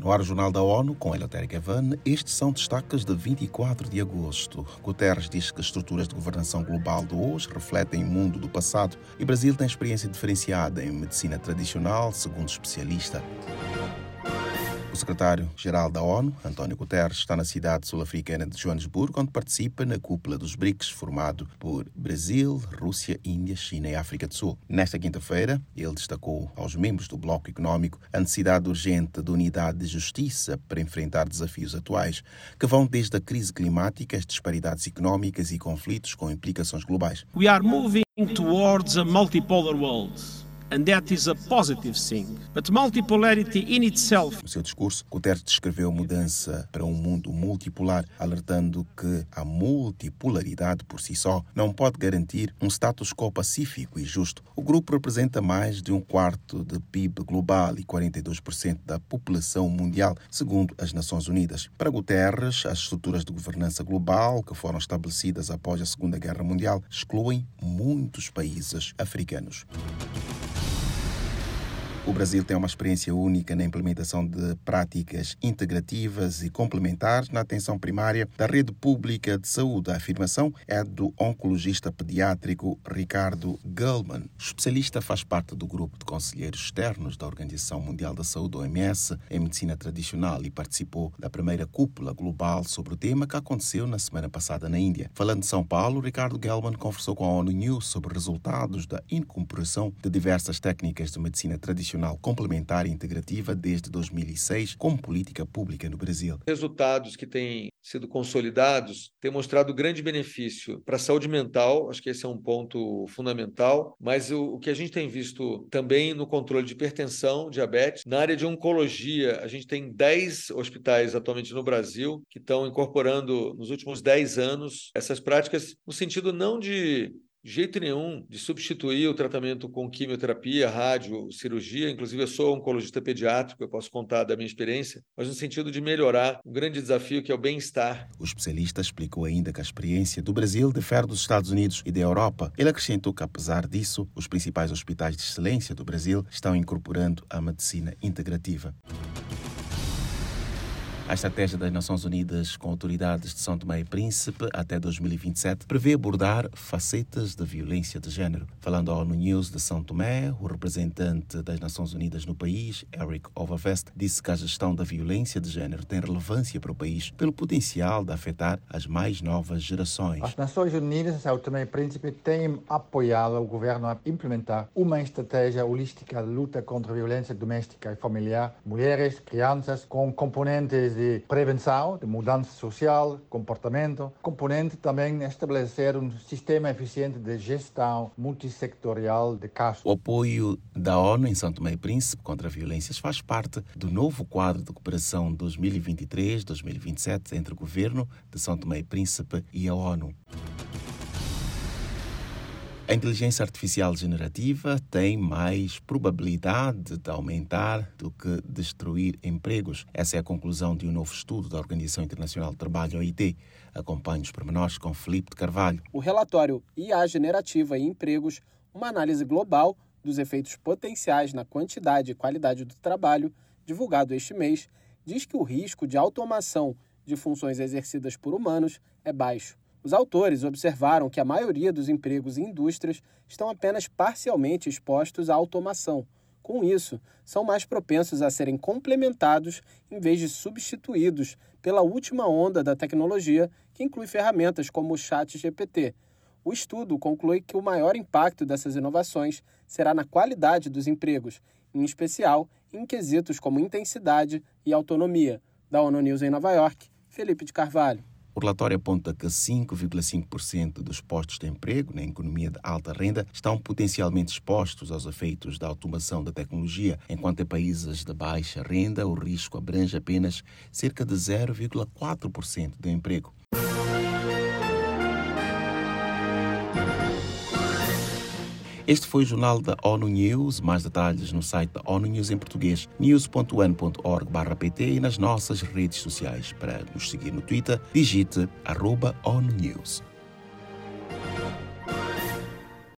No ar o Jornal da ONU com Eleutério Gavan. Estes são destaques de 24 de agosto. Guterres diz que as estruturas de governação global de hoje refletem o mundo do passado e Brasil tem experiência diferenciada em medicina tradicional, segundo especialista. O secretário-geral da ONU, António Guterres, está na cidade sul-africana de Joanesburgo, onde participa na cúpula dos BRICS, formado por Brasil, Rússia, Índia, China e África do Sul. Nesta quinta-feira, ele destacou aos membros do Bloco Econômico a necessidade urgente de unidade de justiça para enfrentar desafios atuais, que vão desde a crise climática, as disparidades económicas e conflitos com implicações globais. We are moving towards a multipolar world and that is a positive thing. But multipolarity in itself. No seu discurso, Guterres descreveu mudança para um mundo multipolar, alertando que a multipolaridade por si só não pode garantir um status quo pacífico e justo. O grupo representa mais de um quarto do PIB global e 42% da população mundial, segundo as Nações Unidas. Para Guterres, as estruturas de governança global que foram estabelecidas após a Segunda Guerra Mundial excluem muitos países africanos. O Brasil tem uma experiência única na implementação de práticas integrativas e complementares na atenção primária da rede pública de saúde. A afirmação é do oncologista pediátrico Ricardo Gullman. O especialista faz parte do grupo de conselheiros externos da Organização Mundial da Saúde, OMS, em medicina tradicional e participou da primeira cúpula global sobre o tema que aconteceu na semana passada na Índia. Falando de São Paulo, Ricardo Gullman conversou com a ONU News sobre resultados da incorporação de diversas técnicas de medicina tradicional Nacional Complementar e Integrativa desde 2006 como política pública no Brasil. Resultados que têm sido consolidados têm mostrado grande benefício para a saúde mental, acho que esse é um ponto fundamental, mas o, o que a gente tem visto também no controle de hipertensão, diabetes, na área de oncologia, a gente tem 10 hospitais atualmente no Brasil que estão incorporando nos últimos 10 anos essas práticas no sentido não de jeito nenhum de substituir o tratamento com quimioterapia, rádio, cirurgia. Inclusive, eu sou oncologista pediátrico, eu posso contar da minha experiência, mas no sentido de melhorar um grande desafio que é o bem-estar. O especialista explicou ainda que a experiência do Brasil difere dos Estados Unidos e da Europa. Ele acrescentou que, apesar disso, os principais hospitais de excelência do Brasil estão incorporando a medicina integrativa. A estratégia das Nações Unidas com autoridades de São Tomé e Príncipe até 2027 prevê abordar facetas da violência de género. Falando ao ONU News de São Tomé, o representante das Nações Unidas no país, Eric Overvest, disse que a gestão da violência de género tem relevância para o país pelo potencial de afetar as mais novas gerações. As Nações Unidas de São Tomé e Príncipe têm apoiado o governo a implementar uma estratégia holística de luta contra a violência doméstica e familiar, mulheres, crianças, com componentes de prevenção, de mudança social, comportamento. Componente também estabelecer um sistema eficiente de gestão multissectorial de casos. O apoio da ONU em Tomé e Príncipe contra violências faz parte do novo quadro de cooperação 2023-2027 entre o governo de Tomé e Príncipe e a ONU. A inteligência artificial generativa tem mais probabilidade de aumentar do que destruir empregos. Essa é a conclusão de um novo estudo da Organização Internacional do Trabalho, OIT. Acompanhe os pormenores com Felipe de Carvalho. O relatório IA Generativa e Empregos, uma análise global dos efeitos potenciais na quantidade e qualidade do trabalho, divulgado este mês, diz que o risco de automação de funções exercidas por humanos é baixo. Os autores observaram que a maioria dos empregos em indústrias estão apenas parcialmente expostos à automação. Com isso, são mais propensos a serem complementados em vez de substituídos pela última onda da tecnologia, que inclui ferramentas como o Chat GPT. O estudo conclui que o maior impacto dessas inovações será na qualidade dos empregos, em especial em quesitos como intensidade e autonomia. Da ONU News em Nova York, Felipe de Carvalho. O relatório aponta que 5,5% dos postos de emprego na economia de alta renda estão potencialmente expostos aos efeitos da automação da tecnologia, enquanto em países de baixa renda o risco abrange apenas cerca de 0,4% do emprego. Este foi o jornal da ONU News. Mais detalhes no site da ONU News em português, news.un.org/pt e nas nossas redes sociais. Para nos seguir no Twitter, digite arroba ONU News.